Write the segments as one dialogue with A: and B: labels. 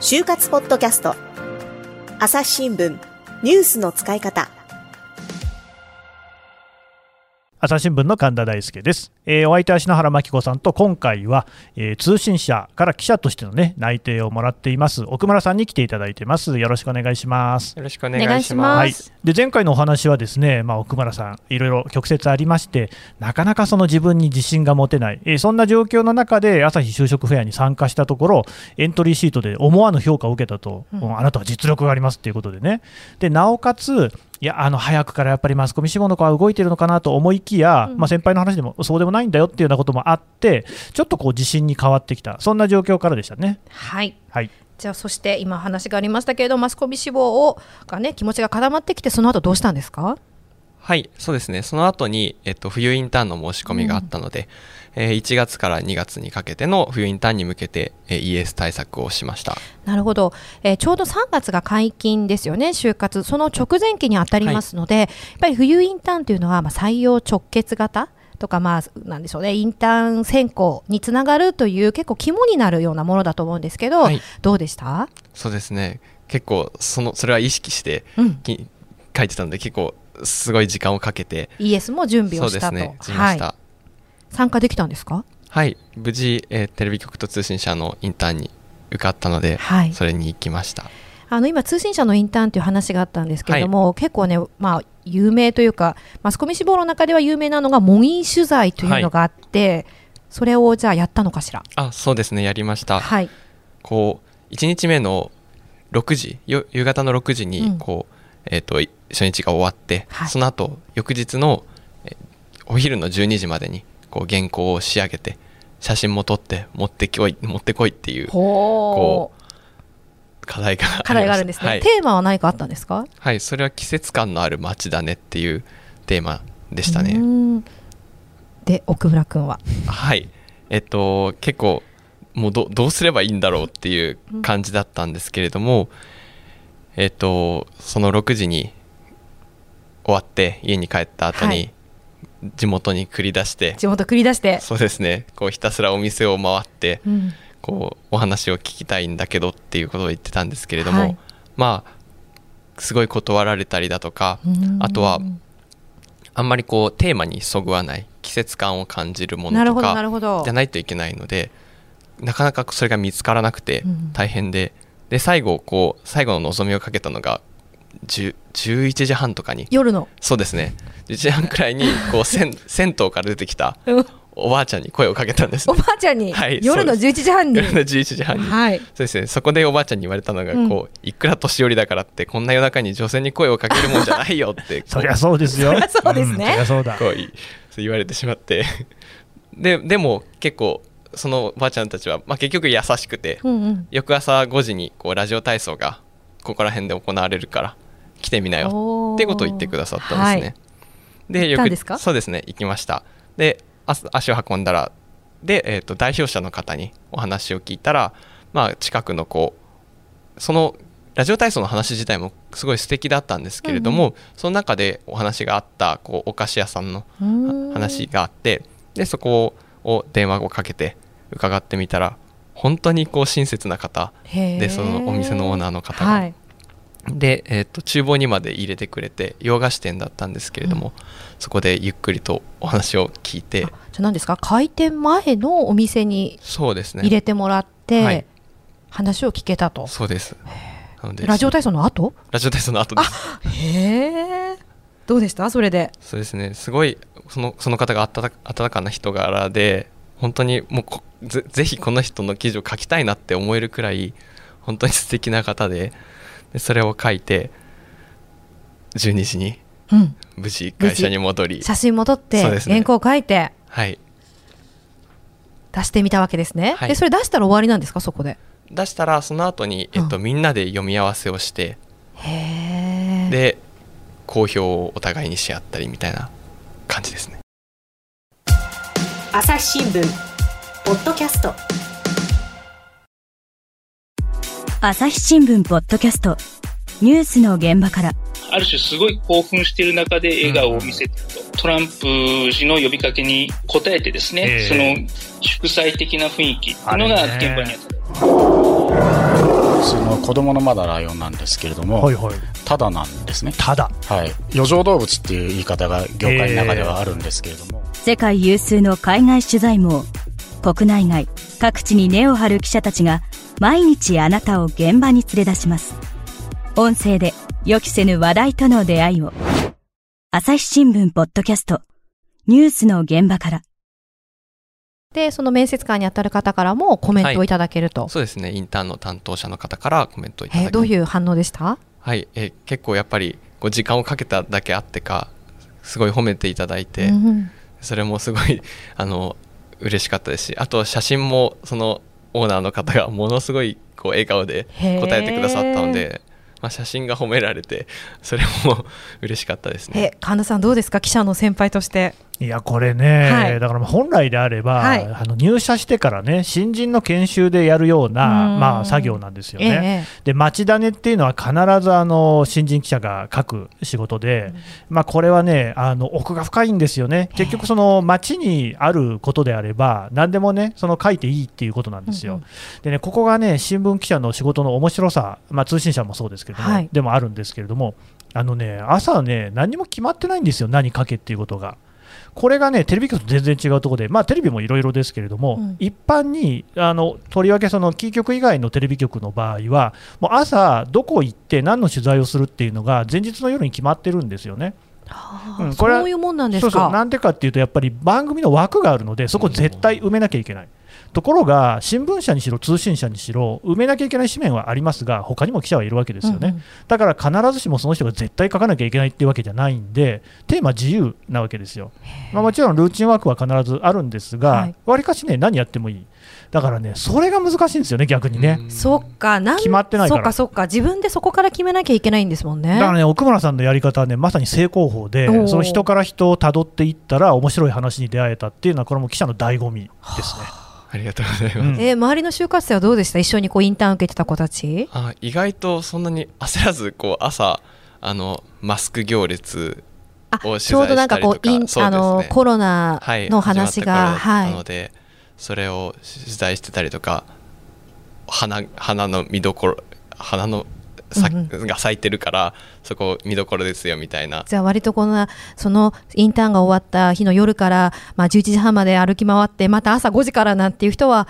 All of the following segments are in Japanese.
A: 就活ポッドキャスト。朝日新聞ニュースの使い方。
B: 朝日新聞の神田大輔です、えー、お相手は篠原真紀子さんと今回は、えー、通信社から記者としての、ね、内定をもらっています。奥村さんに来ていただいてます。よろしくお願いします。
C: よろしくお願いします、はい、
B: で前回のお話はですね、まあ、奥村さんいろいろ曲折ありましてなかなかその自分に自信が持てない、えー、そんな状況の中で朝日就職フェアに参加したところエントリーシートで思わぬ評価を受けたと、うん、あなたは実力がありますということでね。でなおかついやあの早くからやっぱりマスコミ志望の子は動いてるのかなと思いきや、うん、まあ、先輩の話でもそうでもないんだよっていうようなこともあってちょっとこう自信に変わってきた。そんな状況からでしたね。
D: はい、はい。じゃあそして今話がありましたけれどマスコミ志望をがね気持ちが固まってきてその後どうしたんですか？
C: はいそうですね。その後にえっと冬インターンの申し込みがあったので、うんえ1月から2月にかけての冬インターンに向けて、え ES 対策をしました。
D: なるほど、えー、ちょうど3月が解禁ですよね、就活、その直前期に当たりますので、はい、やっぱり冬インターンというのは、まあ、採用直結型とか、まあ、なんでしょうね、インターン選考につながるという、結構肝になるようなものだと思うんですけど、はい、どうでした？
C: そうですね、結構その、それは意識して、うん、書いてたので、結構、すごい時間をかけて、
D: ES も準備をしたと。そうですね、はい参加できたんですか？
C: はい。無事、えー、テレビ局と通信社のインターンに受かったので、はい、それに行きました。
D: あの今通信社のインターンという話があったんですけれども、はい、結構ね、まあ、有名というかマスコミ志望の中では有名なのが模擬取材というのがあって、はい、それをじゃあやったのかしら？
C: あそうですね。やりました、はい、こう1日目の6時夕方の6時にこう、うん、えーと、初日が終わって、はい、その後翌日のお昼の12時までにこう原稿を仕上げて写真も撮って持ってこい持ってこいっていうこう課題が
D: 課題があるんですね、はい、テーマは何かあったんですか？
C: はいそれは季節感のある街だねっていうテーマでしたね。
D: で奥村君は？
C: はい。えっと結構もうどどうすればいいんだろうっていう感じだったんですけれども、うん、えっとその6時に終わって家に帰った後に、はい地元に繰り出して。
D: 地元繰り出して。
C: そうですね。こうひたすらお店を回って、うん、こうお話を聞きたいんだけどっていうことを言ってたんですけれども、はい、まあすごい断られたりだとかあとはあんまりこうテーマにそぐわない季節感を感じるものとかじゃないといけないのでなかなかそれが見つからなくて大変で、うん、で最後こう最後の望みをかけたのが11時半とかに。
D: 夜の。
C: そうですね。1時半くらいにこう 銭銭湯から出てきたおばあちゃんに声をかけたんです、
D: ね、おばあちゃんに、はい、夜の11時半に。
C: 夜の11時半に、はい、そうですね。そこでおばあちゃんに言われたのが、うん、こういくら年寄りだからってこんな夜中に女性に声をかけるもんじゃないよって
B: そりゃそうですよ。そ
D: りゃそうですね、うん、そりゃ
B: そうだ。
C: こう言われてしまって。ででも結構そのおばあちゃんたちは、まあ、結局優しくて、うんうん、翌朝5時にこうラジオ体操がここら辺で行われるから来てみなよ。ってことを言ってくださったんですね。はい、
D: でよく
C: そうですね行きました。で足を運んだらで、えーと、代表者の方にお話を聞いたら、まあ、近くのこうそのラジオ体操の話自体もすごい素敵だったんですけれども、うん、その中でお話があったこうお菓子屋さんの話があってでそこを電話をかけて伺ってみたら本当にこう親切な方でそのお店のオーナーの方が、はい、で、えーと、厨房にまで入れてくれて洋菓子店だったんですけれども、うん、そこでゆっくりとお話を聞いて。じゃ
D: 何ですか？開店前のお店に入れてもらって、ねはい、話を聞けたと。
C: そうです。
D: ラジオ体操の後？
C: ラジオ体操の後です。
D: へえどうでした？それで。
C: そうですね。すごいそのその方が温かかな人柄で本当にもうぜぜひこの人の記事を書きたいなって思えるくらい本当に素敵な方ででそれを書いて12時に無事会社に戻り、
D: 写真も撮って、ね、原稿を書いて、
C: はい、
D: 出してみたわけですね、はい、でそれ出したら終わりなんですか？そこで。
C: 出したらその後に、えっと、うん、みんなで読み合わせをしてで好評をお互いにし合ったりみたいな感じですね。
A: 朝日新聞ポッドキャスト
E: 朝日新聞ポッドキャストニュースの現場からある種すごい興奮している中で笑顔を見せてると、トランプ氏の呼びかけに応えてですね、
B: ええ
E: その祝祭的な雰囲気っていうのが現場にあった。
F: その子供のまだライオンなんですけれども、
B: はいはい。
F: ただなんですね。
B: ただ。
F: はい。余剰動物っていう言い方が業界の中ではあるんですけれども、
G: 世界有数の海外取材網国内外各地に根を張る記者たちが毎日あなたを現場に連れ出します。音声で予期せぬ話題との出会いを。朝日新聞ポッドキャスト。ニュースの現場から。
D: で、その面接官に当たる方からもコメントをいただけると。
C: そうですね。インターンの担当者の方からコメントをいただき
D: えーどういう反応でした？
C: はい、えー結構やっぱりこう時間をかけただけあってかすごい褒めていただいて、
D: うん。
C: それもすごいあの嬉しかったですしあと写真もそのオーナーの方がものすごいこう笑顔で答えてくださったので、まあ、写真が褒められてそれも 嬉しかったですね。
D: え、神田さんどうですか？記者の先輩として。
B: いやこれね、
D: はい。
B: だからまあ本来であれば、
D: はい。
B: あの入社してからね新人の研修でやるような、
D: うん。
B: まあ、作業なんですよね。
D: え
B: で町種っていうのは必ずあの新人記者が書く仕事で、まあ、これはねあの奥が深いんですよね、結局、その町にあることであれば、何でもねその書いていいっていうことなんですよ。
D: うんうん。
B: でねここがね新聞記者の仕事の面白さ、まあ、通信社もそうですけれども、
D: はい。
B: でもあるんですけれども、あのね朝ね何も決まってないんですよ、何書けっていうことが。これがねテレビ局と全然違うところで、まあ、テレビもいろいろですけれども、
D: うん
B: 一般にあのとりわけそのキー局以外のテレビ局の場合は、もう朝、どこ行って何の取材をするっていうのが前日の夜に決まってるんですよね。これは
D: そういうもんなんですか？
B: そうそうなんでかっていうと、やっぱり番組の枠があるので、そこ絶対埋めなきゃいけない。ところが、新聞社にしろ、通信社にしろ、埋めなきゃいけない紙面はありますが、他にも記者はいるわけですよね。
D: うんうん
B: だから必ずしもその人が絶対書かなきゃいけないっていうわけじゃないんで、テーマ自由なわけですよ。まあ、もちろんルーチンワークは必ずあるんです
D: はい、
B: がわりかしね、何やってもいい。だからね、それが難しいんですよね、逆にね。
C: うん。
D: そっか、なん
B: 決まってないから。
D: そっか、そっか、自分でそこから決めなきゃいけないんですもんね。
B: だからね、奥村さんのやり方はね、まさに正攻法でその人から人をたどっていったら、面白い話に出会えたっていうのは、これも記者の醍醐味ですね。
C: あ。りがとうございます、
B: うん
D: えー周りの就活生はどうでした？一緒にこうインターン受けてた子たち。
C: あ意外とそんなに焦らずこう朝あのマスク行列
D: あ
C: を取材
D: ちょうどなんかこう
C: ね。
D: あのコロナ
C: はい、
D: の話が、
C: 始まった頃な
D: はい。
C: それを取材してたりとか花花の見どころ花のさ、
D: うん
C: が咲いてるからそこ見どころですよみたいな。
D: じゃあ割とこのそのインターンが終わった日の夜から、まあ、11時半まで歩き回ってまた朝5時からなんていう人は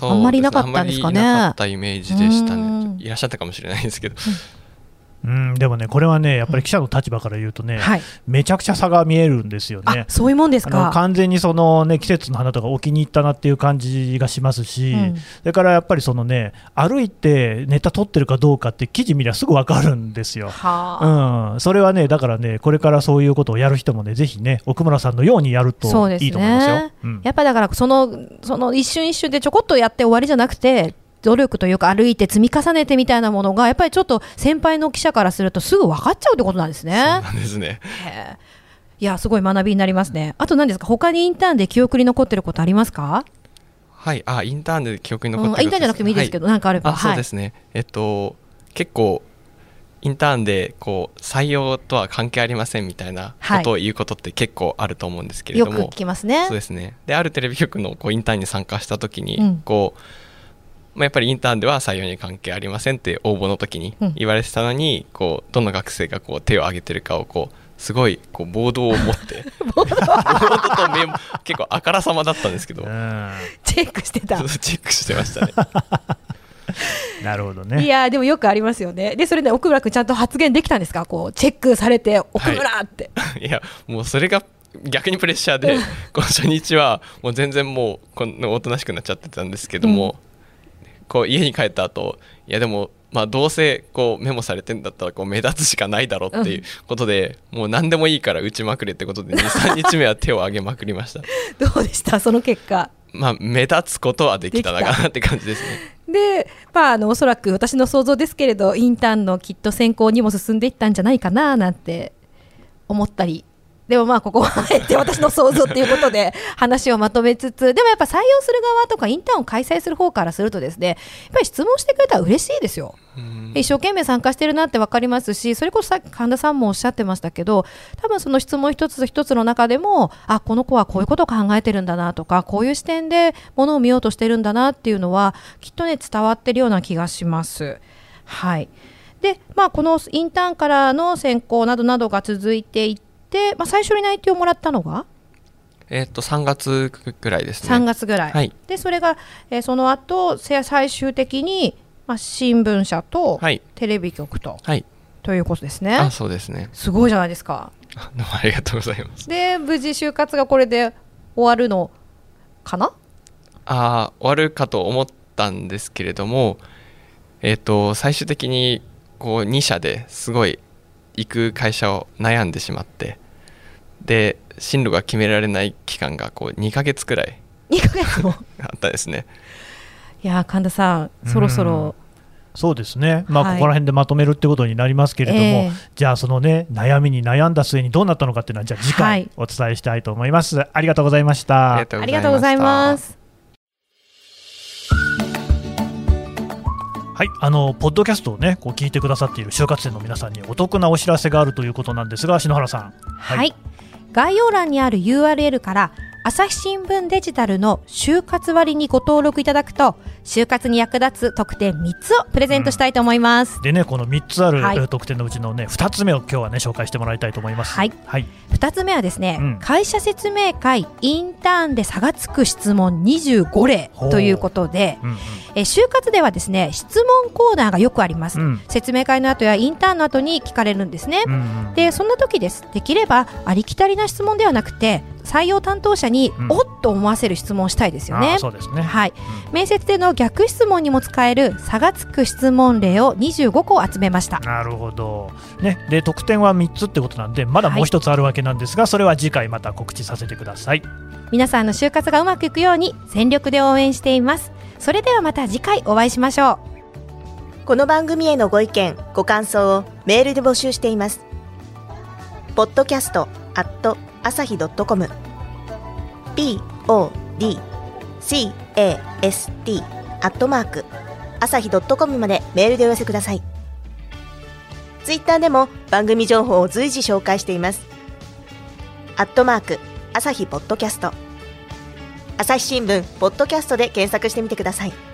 D: あんまりなかったんですかね。
C: あんまりなかったイメージでした
D: うん。
C: ねいらっしゃったかもしれないですけど、
B: うん、でもね、これはね、やっぱり記者の立場から言うとね、
D: はい、
B: めちゃくちゃ差が見えるんですよね。
D: あそういうもんですか？
B: 完全にその、ね、季節の花とかお気に入ったなっていう感じがしますし、
D: うん
B: それからやっぱりその、ね、歩いてネタ取ってるかどうかって記事見りゃすぐ分かるんですよ。
D: はあ
B: うん、それはね、だからね、これからそういうことをやる人もね、ぜひね、奥村さんのようにやると
D: そうです
B: いいと思いますよ。
D: ね
B: うん
D: やっぱりだからそのその一瞬一瞬でちょこっとやって終わりじゃなくて努力というか歩いて積み重ねてみたいなものがやっぱりちょっと先輩の記者からするとすぐ分かっちゃうってことなんですね。
C: そうなんですね。
D: いやすごい学びになりますね。あと何ですか？他にインターンで記憶に残ってることありますか？
C: はい。あインターンで記憶に
D: うん
C: 残ってる
D: インターンじゃなくてもいいですけ
C: ど、
D: ど、なんかあれば。
C: あそうですね、えっと結構インターンでこう採用とは関係ありませんみたいなことを言うことって結構あると思うんですけ
D: はい、
C: れども、
D: よく聞きますね。
C: そう。ですね。であるテレビ局のこうインターンに参加した時に、
D: うん。
C: こうまあ、やっぱりインターンでは採用に関係ありませんって応募の時に
D: うん
C: 言われてたのに、こうどの学生がこう手を挙げてるかをこうすごいこうボードを持って ボードとメモ 結構あからさまだったんですけど、
B: うん
D: チェックしてた。
C: チェックしてましたね
B: なるほど
D: い
B: ね。
D: やーでもよくありますよね。でそれで奥村君ちゃんと発言できたんですか？こうチェックされて奥村って。
C: いやもうそれが逆にプレッシャーでこの初日はもう全然もうこのおとなしくなっちゃってたんですけども、こう家に帰った後いやでもまあどうせこうメモされてんだったらこう目立つしかないだろうっていうことで、もう何でもいいから打ちまくれってことで23日目は手を挙げまくりました。
D: どうでした？その結果？
C: まあ目立つことはできたのかなって感じですね。
D: で、まあ、あのおそらく私の想像ですけれどインターンのきっと選考にも進んでいったんじゃないかななんて思ったりでもまあここはあえて私の想像っていうことで 話をまとめつつでもやっぱ採用する側とかインターンを開催する方からするとですねやっぱり質問してくれたら嬉しいですよ。一生懸命参加してるなって分かりますしそれこそさっき神田さんもおっしゃってましたけど多分その質問一つ一つの中でもあこの子はこういうことを考えてるんだなとかこういう視点でものを見ようとしてるんだなっていうのはきっとね伝わってるような気がします。はいでまあ、このインターンからの選考などなどが続いていって、まあ、最初に内定をもらったのが？
C: えっ、と3月ぐらいですね。
D: 3月ぐらい、
C: はい。
D: でそれが、えーその後せ最終的に、まあ、新聞社と
C: はい。
D: テレビ局と、
C: はい。
D: ということですね。
C: あそうですね。
D: すごいじゃないですか。
C: あどうもありがとうございます。
D: で無事就活がこれで終わるのかな？
C: あー終わるかと思ったんですけれどもえっ、と最終的にこう2社ですごい行く会社を悩んでしまってで進路が決められない期間がこう2ヶ月くらい
D: 2ヶ月も？
C: あったですね。
D: いやー神田さんそろそろ
B: そうですね、まあ、
D: はい。
B: ここら辺でまとめるってことになりますけれども、
D: ええ。
B: じゃあ、そのね、悩みに悩んだ末にどうなったのかっていうのは、じゃあ次回
D: はい。
B: お伝えしたいと思います。ありがとうございました。
C: あり
D: がとうございます
B: はい、あのポッドキャストをね、こう聞いてくださっている就活生の皆さんにお得なお知らせがあるということなんですが、篠原さん。
D: はい、概要欄にある URL から朝日新聞デジタルの就活割にご登録いただくと就活に役立つ特典3つをプレゼントしたいと思います、
B: でね、この3つある、
D: はい。
B: えー特典のうちのね、2つ目を今日はね、紹介してもらいたいと思います。
D: はい、
B: はい、
D: 2つ目はですね、
B: うん。
D: 会社説明会インターンで差がつく質問25例ということで
B: うんうん。
D: え就活ではですね質問コーナーがよくあります、
B: うん。
D: 説明会の後やインターンの後に聞かれるんですね、
B: うんうん。
D: でそんな時です。できればありきたりな質問ではなくて採用担当者に、
B: うん。
D: おっと思わせる質問をしたいですよ
B: あ
D: ね
B: ーそうですね。
D: はい、面接での逆質問にも使える差がつく質問例を25個集めました。
B: なるほど、ね、で得点は3つってことなんでまだもう1つあるわけなんですが、それは次回また告知させてください。
D: 皆さんの就活がうまくいくように全力で応援しています。それではまた次回お会いしましょう。
A: この番組へのご意見ご感想をメールで募集しています。podcast at 朝日 .com podcast アットマーク朝日 .com までメールでお寄せください。ツイッターでも番組情報を随時紹介しています。アットマーク朝日ポッドキャスト。朝日新聞ポッドキャストで検索してみてください。